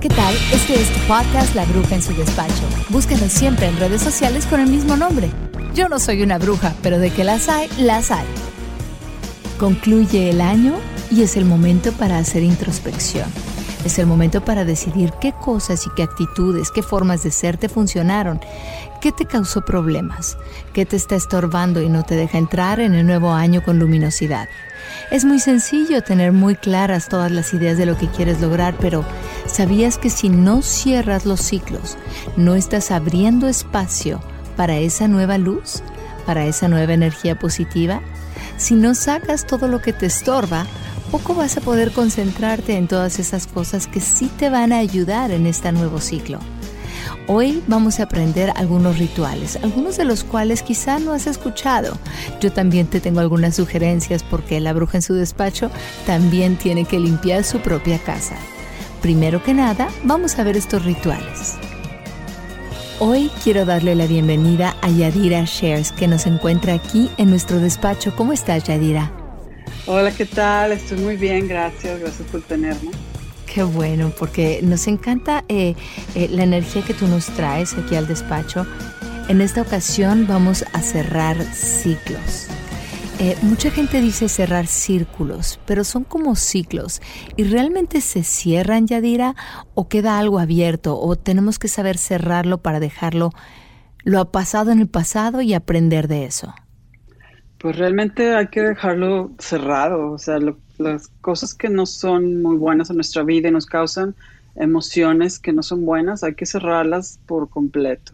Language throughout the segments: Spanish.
¿qué tal? Este es tu podcast La Bruja en su despacho. Búscanos siempre en redes sociales con el mismo nombre. Yo no soy una bruja, pero de que las hay, las hay. Concluye el año y es el momento para hacer introspección. Es el momento para decidir qué cosas y qué actitudes, qué formas de ser te funcionaron, qué te causó problemas, qué te está estorbando y no te deja entrar en el nuevo año con luminosidad. Es muy sencillo tener muy claras todas las ideas de lo que quieres lograr, pero ¿sabías que si no cierras los ciclos, no estás abriendo espacio para esa nueva luz, para esa nueva energía positiva? Si no sacas todo lo que te estorba, poco vas a poder concentrarte en todas esas cosas que sí te van a ayudar en este nuevo ciclo. Hoy vamos a aprender algunos rituales, algunos de los cuales quizá no has escuchado. Yo también te tengo algunas sugerencias porque la bruja en su despacho también tiene que limpiar su propia casa. Primero que nada, vamos a ver estos rituales. Hoy quiero darle la bienvenida a Yadira Shares, que nos encuentra aquí en nuestro despacho. ¿Cómo estás, Yadira? Hola, ¿qué tal? Estoy muy bien, gracias. Gracias por tenerme. Qué bueno, porque nos encanta eh, eh, la energía que tú nos traes aquí al despacho. En esta ocasión vamos a cerrar ciclos. Eh, mucha gente dice cerrar círculos, pero son como ciclos. ¿Y realmente se cierran, Yadira? ¿O queda algo abierto? ¿O tenemos que saber cerrarlo para dejarlo lo ha pasado en el pasado y aprender de eso? Pues realmente hay que dejarlo cerrado. O sea, lo, las cosas que no son muy buenas en nuestra vida y nos causan emociones que no son buenas, hay que cerrarlas por completo.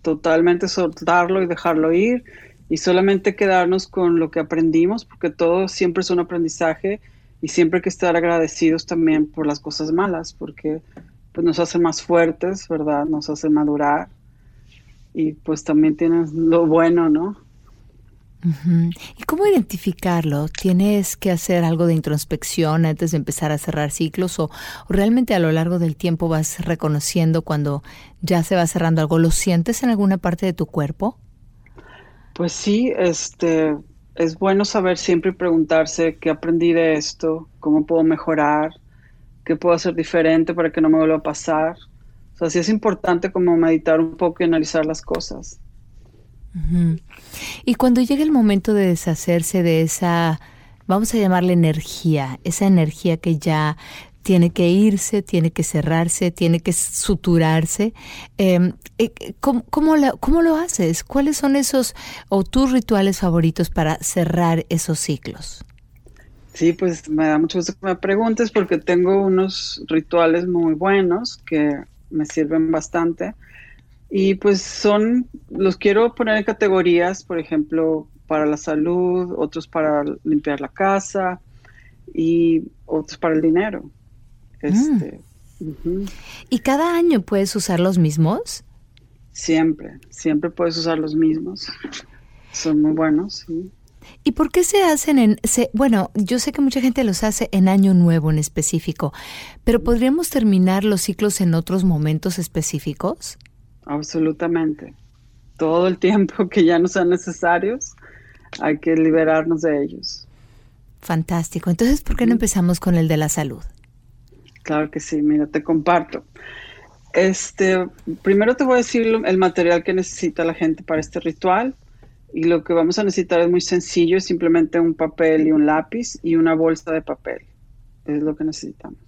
Totalmente soltarlo y dejarlo ir y solamente quedarnos con lo que aprendimos, porque todo siempre es un aprendizaje y siempre hay que estar agradecidos también por las cosas malas, porque pues nos hace más fuertes, ¿verdad? Nos hace madurar y pues también tienen lo bueno, ¿no? ¿Y cómo identificarlo? ¿Tienes que hacer algo de introspección antes de empezar a cerrar ciclos o, realmente a lo largo del tiempo vas reconociendo cuando ya se va cerrando algo? ¿Lo sientes en alguna parte de tu cuerpo? Pues sí, este, es bueno saber siempre preguntarse qué aprendí de esto, cómo puedo mejorar, qué puedo hacer diferente para que no me vuelva a pasar. O sea, sí es importante como meditar un poco y analizar las cosas. Y cuando llega el momento de deshacerse de esa, vamos a llamarle energía, esa energía que ya tiene que irse, tiene que cerrarse, tiene que suturarse. Em, eh, ¿cómo, cómo, lo, haces? ¿Cuáles son esos o tus rituales favoritos para cerrar esos ciclos? Sí, pues me da mucho gusto que me preguntes porque tengo unos rituales muy buenos que me sirven bastante. Y pues son, los quiero poner en categorías, por ejemplo, para la salud, otros para limpiar la casa y otros para el dinero. Mm. Este, ¿Y cada año puedes usar los mismos? Siempre, siempre puedes usar los mismos. Son muy buenos, sí. ¿Y por qué se hacen en... bueno, yo sé que mucha gente los hace en año nuevo en específico, pero ¿podríamos terminar los ciclos en otros momentos específicos? Absolutamente. Todo el tiempo que ya no sean necesarios, hay que liberarnos de ellos. Fantástico. Entonces, ¿por qué no empezamos con el de la salud? Claro que sí, mira, te comparto. Este, primero te voy a decir el material que necesita la gente para este ritual. Y lo que vamos a necesitar es muy sencillo, simplemente un papel y un lápiz y una bolsa de papel. Es lo que necesitamos.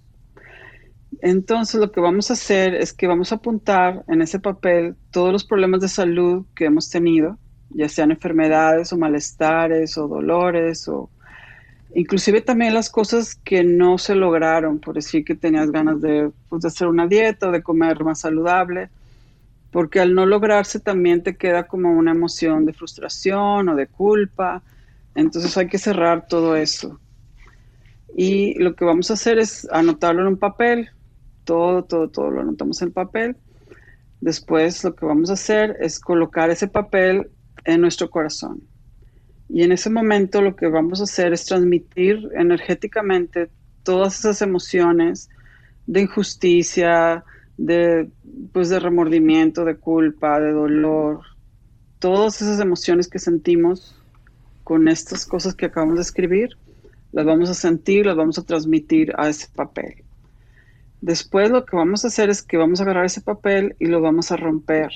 Entonces lo que vamos a hacer es que vamos a apuntar en ese papel todos los problemas de salud que hemos tenido, ya sean enfermedades o malestares o dolores o inclusive también las cosas que no se lograron, por decir que tenías ganas de, pues, de hacer una dieta o de comer más saludable, porque al no lograrse también te queda como una emoción de frustración o de culpa, entonces hay que cerrar todo eso. Y lo que vamos a hacer es anotarlo en un papel, todo, todo, todo lo anotamos en papel. Después lo que vamos a hacer es colocar ese papel en nuestro corazón. Y en ese momento lo que vamos a hacer es transmitir energéticamente todas esas emociones de injusticia, de, pues de remordimiento, de culpa, de dolor, todas esas emociones que sentimos con estas cosas que acabamos de escribir, las vamos a sentir, las vamos a transmitir a ese papel. Después lo que vamos a hacer es que vamos a agarrar ese papel y lo vamos a romper.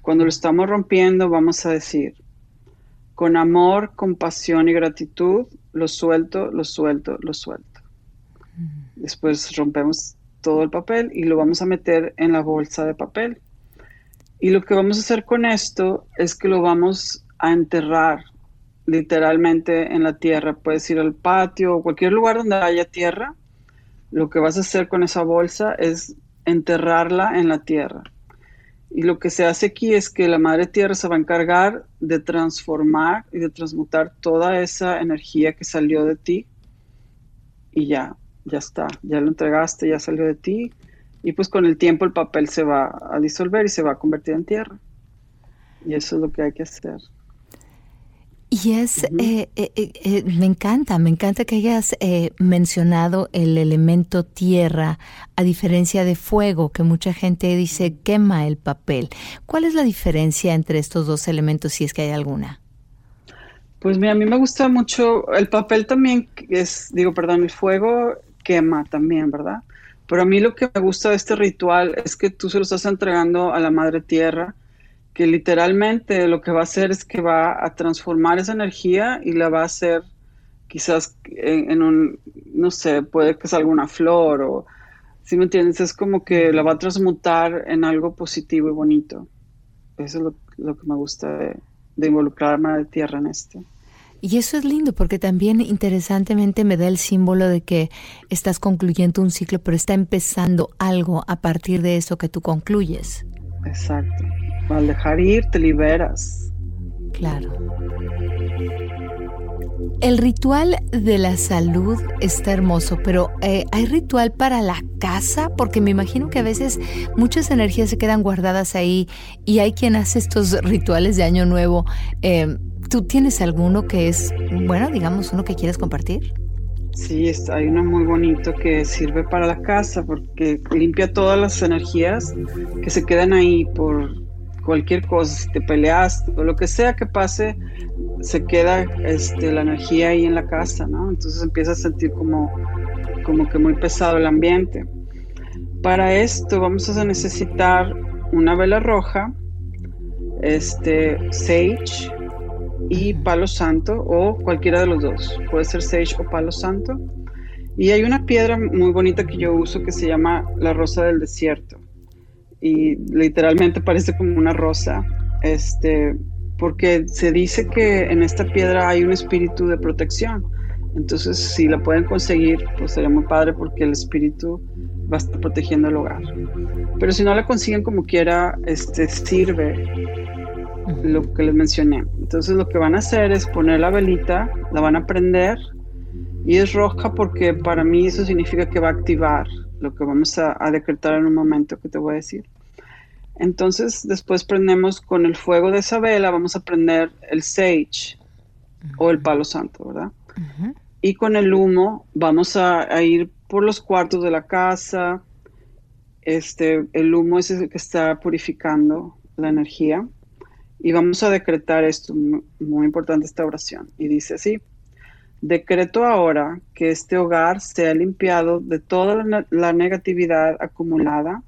Cuando lo estamos rompiendo vamos a decir, con amor, compasión y gratitud, lo suelto, lo suelto, lo suelto. Después rompemos todo el papel y lo vamos a meter en la bolsa de papel. Y lo que vamos a hacer con esto es que lo vamos a enterrar literalmente en la tierra. Puedes ir al patio o cualquier lugar donde haya tierra. Lo que vas a hacer con esa bolsa es enterrarla en la tierra. Y lo que se hace aquí es que la Madre Tierra se va a encargar de transformar y de transmutar toda esa energía que salió de ti. Y ya, ya está, ya lo entregaste, ya salió de ti. Y pues con el tiempo el papel se va a disolver y se va a convertir en tierra. Y eso es lo que hay que hacer. Y es, eh, eh, eh, me encanta, me encanta que hayas mencionado el elemento tierra, a diferencia de fuego, que mucha gente dice quema el papel. ¿Cuál es la diferencia entre estos dos elementos, si es que hay alguna? Pues mira, a mí me gusta mucho, el papel también es, digo, perdón, el fuego quema también, ¿verdad? Pero a mí lo que me gusta de este ritual es que tú se lo estás entregando a la Madre Tierra que literalmente lo que va a hacer es que va a transformar esa energía y la va a hacer quizás en, un, no sé, puede que salga una flor o, si me entiendes? Es como que la va a transmutar en algo positivo y bonito. Eso es lo, que me gusta de, de involucrarme de tierra en esto. Y eso es lindo porque también interesantemente me da el símbolo de que estás concluyendo un ciclo, pero está empezando algo a partir de eso que tú concluyes. Exacto. Al dejar ir, te liberas. Claro. El ritual de la salud está hermoso, pero eh, ¿hay ritual para la casa? Porque me imagino que a veces muchas energías se quedan guardadas ahí y hay quien hace estos rituales de Año Nuevo. Eh, ¿Tú tienes alguno que es, bueno, digamos, uno que quieres compartir? Sí, hay uno muy bonito que sirve para la casa porque limpia todas las energías que se quedan ahí por cualquier cosa, si te peleas o lo que sea que pase, se queda este, la energía ahí en la casa, ¿no? Entonces empieza a sentir como, como que muy pesado el ambiente. Para esto vamos a necesitar una vela roja, este, sage y palo santo o cualquiera de los dos. Puede ser sage o palo santo. Y hay una piedra muy bonita que yo uso que se llama la rosa del desierto y literalmente parece como una rosa, este, porque se dice que en esta piedra hay un espíritu de protección. Entonces, si la pueden conseguir, pues sería muy padre porque el espíritu va a estar protegiendo el hogar. Pero si no la consiguen como quiera, este sirve lo que les mencioné. Entonces, lo que van a hacer es poner la velita, la van a prender y es roja porque para mí eso significa que va a activar lo que vamos a, decretar en un momento que te voy a decir. Entonces, después prendemos con el fuego de esa vela, vamos a prender el sage o el palo santo, ¿verdad? Y con el humo vamos a, ir por los cuartos de la casa. Este, el humo es el que está purificando la energía. Y vamos a decretar esto, muy importante esta oración. Y dice así, Decreto ahora que este hogar sea limpiado de toda la negatividad acumulada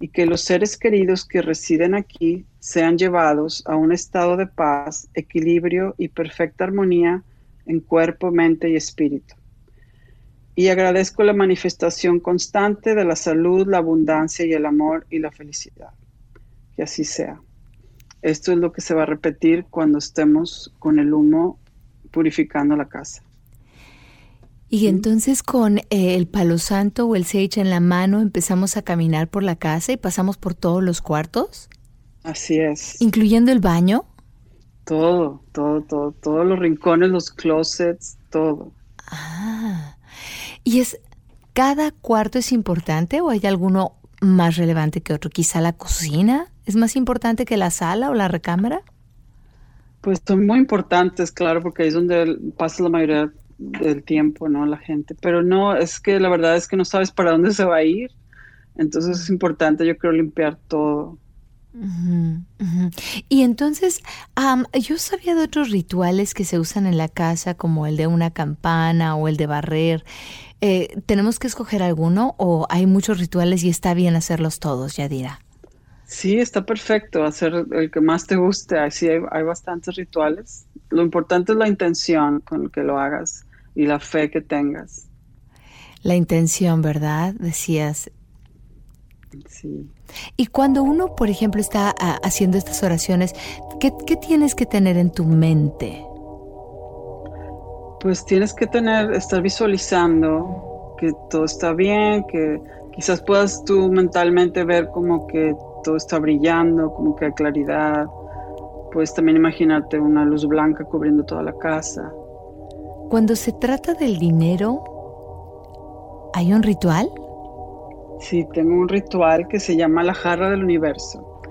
y que los seres queridos que residen aquí sean llevados a un estado de paz, equilibrio y perfecta armonía en cuerpo, mente y espíritu. Y agradezco la manifestación constante de la salud, la abundancia y el amor y la felicidad. Que así sea. Esto es lo que se va a repetir cuando estemos con el humo purificando la casa. Y entonces con eh, el palo santo o el sage en la mano empezamos a caminar por la casa y pasamos por todos los cuartos. Así es. Incluyendo el baño. Todo, todo, todo, todos los rincones, los closets, todo. Ah. ¿Y es cada cuarto es importante o hay alguno más relevante que otro? Quizá la cocina es más importante que la sala o la recámara. Pues son muy importantes, claro, porque ahí es donde pasa la mayoría del tiempo, ¿no? La gente. Pero no, es que la verdad es que no sabes para dónde se va a ir. Entonces es importante, yo creo, limpiar todo, Y entonces, yo sabía de otros rituales que se usan en la casa, como el de una campana o el de barrer. Eh, ¿Tenemos que escoger alguno o hay muchos rituales y está bien hacerlos todos, Yadira? Sí, está perfecto, hacer el que más te guste. Así hay, hay bastantes rituales. Lo importante es la intención con la que lo hagas y la fe que tengas. La intención, ¿verdad? Decías. Sí. Y cuando uno, por ejemplo, está ah, haciendo estas oraciones, ¿qué, tienes que tener en tu mente? Pues tienes que tener, estar visualizando que todo está bien, que quizás puedas tú mentalmente ver como que todo está brillando, como que hay claridad. Puedes también imaginarte una luz blanca cubriendo toda la casa. Cuando se trata del dinero, ¿hay un ritual? Sí, tengo un ritual que se llama la jarra del universo.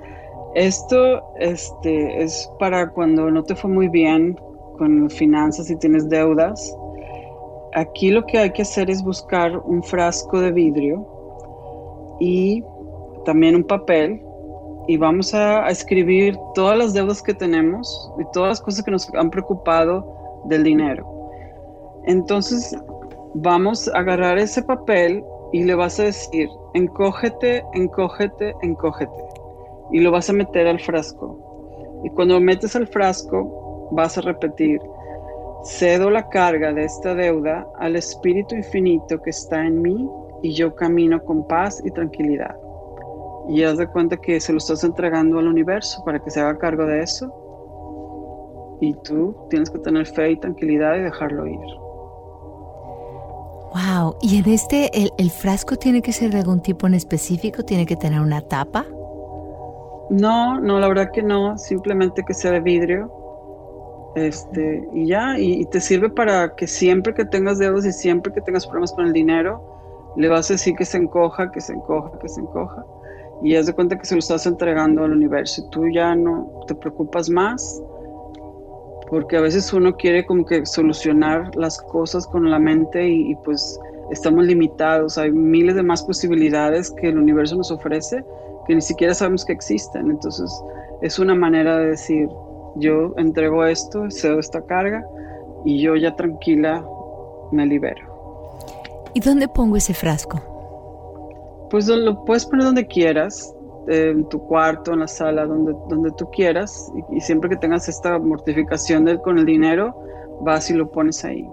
Esto este, es para cuando no te fue muy bien con finanzas y tienes deudas. Aquí lo que hay que hacer es buscar un frasco de vidrio y también un papel y vamos a, a, escribir todas las deudas que tenemos y todas las cosas que nos han preocupado del dinero. Entonces vamos a agarrar ese papel y le vas a decir, encógete, encógete, encógete. Y lo vas a meter al frasco. Y cuando metes al frasco, vas a repetir, cedo la carga de esta deuda al Espíritu Infinito que está en mí y yo camino con paz y tranquilidad. Y haz de cuenta que se lo estás entregando al universo para que se haga cargo de eso. Y tú tienes que tener fe y tranquilidad y dejarlo ir. Wow, ¿y en este el, frasco tiene que ser de algún tipo en específico? ¿Tiene que tener una tapa? No, no, la verdad que no, simplemente que sea de vidrio. Este, y ya, y, te sirve para que siempre que tengas deudas y siempre que tengas problemas con el dinero, le vas a decir que se encoja, que se encoja, que se encoja. Y haz de cuenta que se lo estás entregando al universo y tú ya no te preocupas más porque a veces uno quiere como que solucionar las cosas con la mente y, pues estamos limitados, hay miles de más posibilidades que el universo nos ofrece que ni siquiera sabemos que existen, entonces es una manera de decir, yo entrego esto, cedo esta carga y yo ya tranquila me libero. ¿Y dónde pongo ese frasco? Pues lo puedes poner donde quieras, en tu cuarto, en la sala, donde, donde tú quieras, y, siempre que tengas esta mortificación del, con el dinero, vas y lo pones ahí.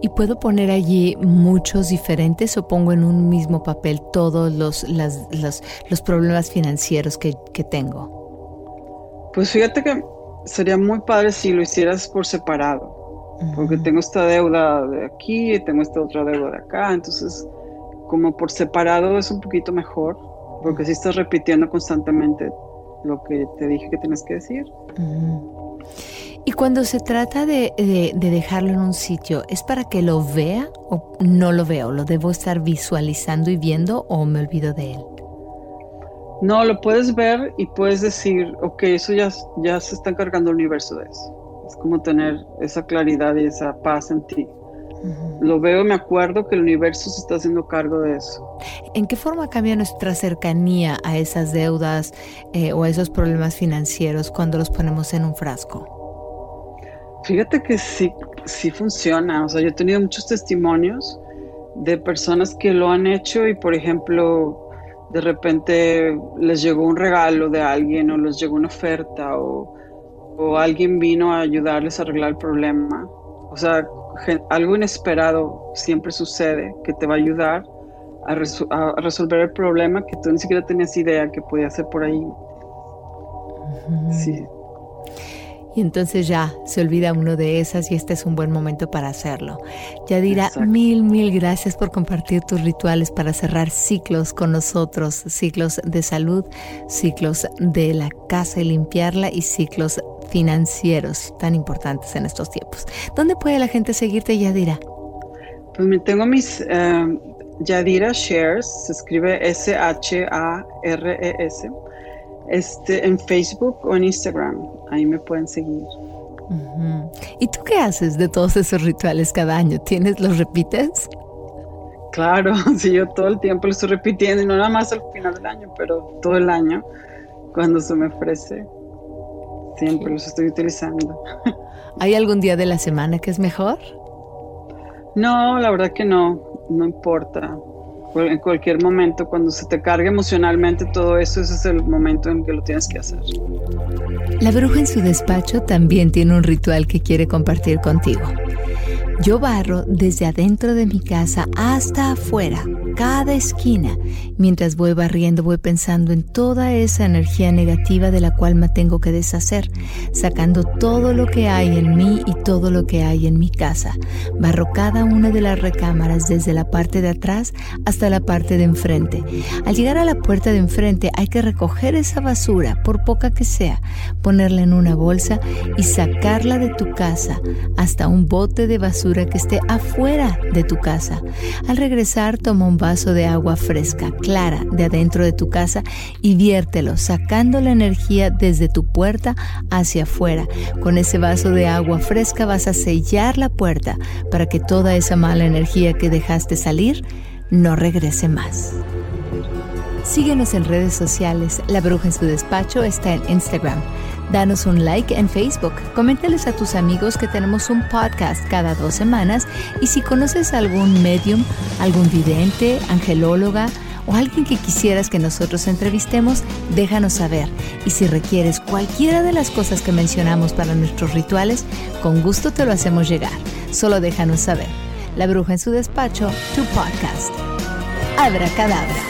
¿Y puedo poner allí muchos diferentes o pongo en un mismo papel todos los, los, problemas financieros que, tengo? Pues fíjate que sería muy padre si lo hicieras por separado, porque tengo esta deuda de aquí y tengo esta otra deuda de acá, entonces como por separado es un poquito mejor, porque si estás repitiendo constantemente lo que te dije que tienes que decir. Y cuando se trata de, dejarlo en un sitio, ¿es para que lo vea o no lo veo? ¿Lo debo estar visualizando y viendo o me olvido de él? No, lo puedes ver y puedes decir, ok, eso ya, ya se está encargando el universo de eso. Es como tener esa claridad y esa paz en ti. Lo veo, me acuerdo que el universo se está haciendo cargo de eso. ¿En qué forma cambia nuestra cercanía a esas deudas eh, o a esos problemas financieros cuando los ponemos en un frasco? Fíjate que sí, sí funciona. O sea, yo he tenido muchos testimonios de personas que lo han hecho y, por ejemplo, de repente les llegó un regalo de alguien o les llegó una oferta o, o alguien vino a ayudarles a arreglar el problema. O sea, algo inesperado siempre sucede que te va a ayudar a, resolver el problema que tú ni siquiera tenías idea que podía ser por ahí. Sí. Y entonces ya se olvida uno de esas y este es un buen momento para hacerlo. Yadira, mil, mil gracias por compartir tus rituales para cerrar ciclos con nosotros, ciclos de salud, ciclos de la casa y limpiarla y ciclos financieros tan importantes en estos tiempos. ¿Dónde puede la gente seguirte, Yadira? Pues me tengo mis eh, Yadira Shares, se escribe S-H-A-R-E-S, e este, en Facebook o en Instagram. Ahí me pueden seguir. ¿Y tú qué haces de todos esos rituales cada año? ¿Tienes, los repites? Claro, sí, yo todo el tiempo lo estoy repitiendo y no nada más al final del año, pero todo el año, cuando se me ofrece, siempre los estoy utilizando. ¿Hay algún día de la semana que es mejor? No, la verdad que no, no importa. En cualquier momento, cuando se te cargue emocionalmente todo eso, ese es el momento en que lo tienes que hacer. La bruja en su despacho también tiene un ritual que quiere compartir contigo. Yo barro desde adentro de mi casa hasta afuera, cada esquina. Mientras voy barriendo voy pensando en toda esa energía negativa de la cual me tengo que deshacer, sacando todo lo que hay en mí y todo lo que hay en mi casa. Barro cada una de las recámaras desde la parte de atrás hasta la parte de enfrente. Al llegar a la puerta de enfrente hay que recoger esa basura, por poca que sea, ponerla en una bolsa y sacarla de tu casa hasta un bote de basura que esté afuera de tu casa. Al regresar, toma un vaso de agua fresca, clara, de adentro de tu casa y viértelo, sacando la energía desde tu puerta hacia afuera. Con ese vaso de agua fresca vas a sellar la puerta para que toda esa mala energía que dejaste salir no regrese más. Síguenos en redes sociales. La Bruja en su despacho está en Instagram. Danos un like en Facebook. Coméntales a tus amigos que tenemos un podcast cada dos semanas. Y si conoces algún medium, algún vidente, angelóloga o alguien que quisieras que nosotros entrevistemos, déjanos saber. Y si requieres cualquiera de las cosas que mencionamos para nuestros rituales, con gusto te lo hacemos llegar. Solo déjanos saber. La Bruja en su despacho, tu podcast. Abra cadabra.